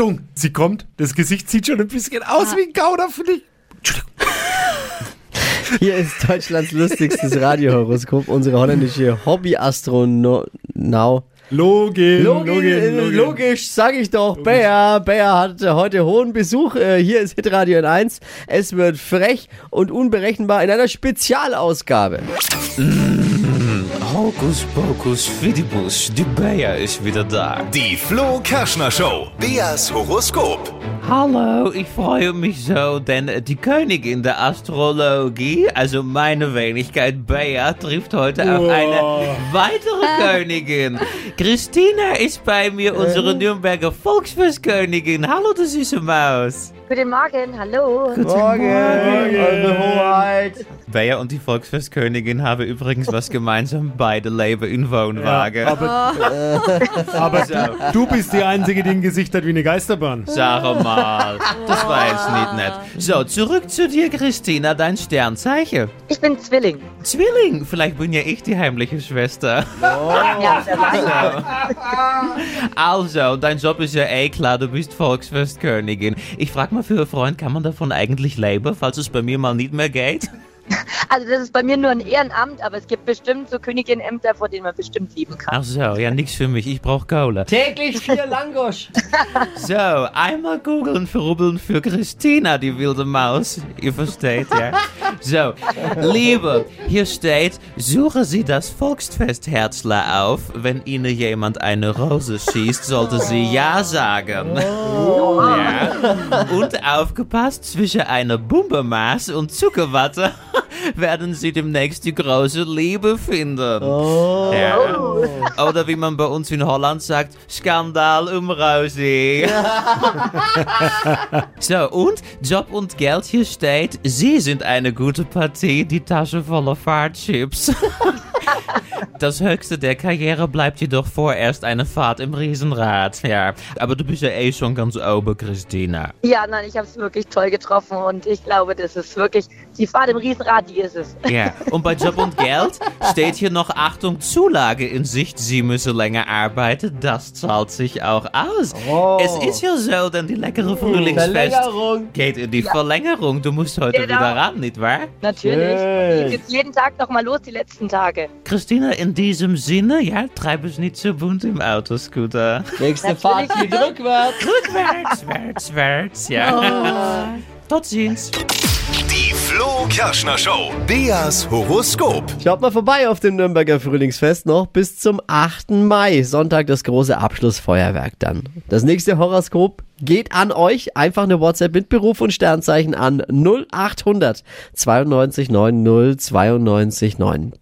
Achtung, sie kommt. Das Gesicht sieht schon ein bisschen aus wie ein Gouda, finde ich. Entschuldigung. Hier ist Deutschlands lustigstes Radiohoroskop, unsere holländische Hobby-Astronau. Login, Logisch, Login, Login. logisch, sag ich doch. Bär, Bär hat heute hohen Besuch. Äh, Hier ist Hitradio in 1. Es wird frech und unberechenbar in einer Spezialausgabe. Hokus pokus fidibus, die Bea ist wieder da. Die Flo Kerschner Show. Beas Horoskop. Hallo, ich freue mich so, denn die Königin der Astrologie, also meine Wenigkeit Bea, trifft heute auf eine weitere Königin. Christina ist bei mir, unsere Nürnberger Volksfestkönigin. Hallo, du süße Maus. Guten Morgen, hallo. Morgen, eure Hoheit. Bea und die Volksfestkönigin haben übrigens was gemeinsam, beide leben in Wohnwagen. Aber, aber du bist die Einzige, die ein Gesicht hat wie eine Geisterbahn. Sag mal, das war jetzt nicht nett. So, zurück zu dir, Christina, dein Sternzeichen. Ich bin Zwilling. Zwilling, vielleicht bin ja ich die heimliche Schwester. Ja, wer weiß. Also, dein Job ist ja eh klar, du bist Volksfestkönigin. Ich frag mal für einen Freund, kann man davon eigentlich leben, falls es bei mir mal nicht mehr geht? Also das ist bei mir nur ein Ehrenamt, aber es gibt bestimmt so Königinämter, vor denen man bestimmt lieben kann. Ach so, ja, nix für mich, ich brauch Kohle. Täglich vier Langosch. So, einmal googeln, verrubbeln für Christina, die wilde Maus. Ihr versteht, ja? So, Liebe, hier steht, suchen Sie das Volksfestherzler auf. Wenn Ihnen jemand eine Rose schießt, sollte sie Ja sagen. Ja. Und aufgepasst, zwischen einer Bumbemaß und Zuckerwatte werden Sie demnächst die große Liebe finden. Ja. Oder wie man bei uns in Holland sagt, Skandal um Rosie. so, und Job und Geld hier steht, Sie sind eine gute Partie, die Tasche voller Fahrtchips. Das höchste der Karriere bleibt jedoch vorerst eine Fahrt im Riesenrad. Ja, aber du bist ja eh schon ganz oben, Christina. Ja, nein, ich habe es wirklich toll getroffen und ich glaube, das ist wirklich, die Fahrt im Riesenrad, die ist es. Ja, und bei Job und Geld steht hier noch Achtung, Zulage in Sicht. Sie müssen länger arbeiten. Das zahlt sich auch aus. Es ist ja so, denn die leckere Frühlingsfest geht in die Verlängerung. Du musst heute Genau. wieder ran, nicht wahr? Natürlich. Schön. Geht jeden Tag noch mal los, die letzten Tage. Christina, in diesem Sinne, ja, treib es nicht so bunt im Autoscooter. Nächste Fahrt geht rückwärts. Rückwärts, wärts, wärts, ja. Tot ziens. Flo Kerschner Show. Beas Horoskop. Schaut mal vorbei auf dem Nürnberger Frühlingsfest noch bis zum 8. Mai. Sonntag das große Abschlussfeuerwerk dann. Das nächste Horoskop geht an euch. Einfach eine WhatsApp mit Beruf und Sternzeichen an 0800 92 90 92 9.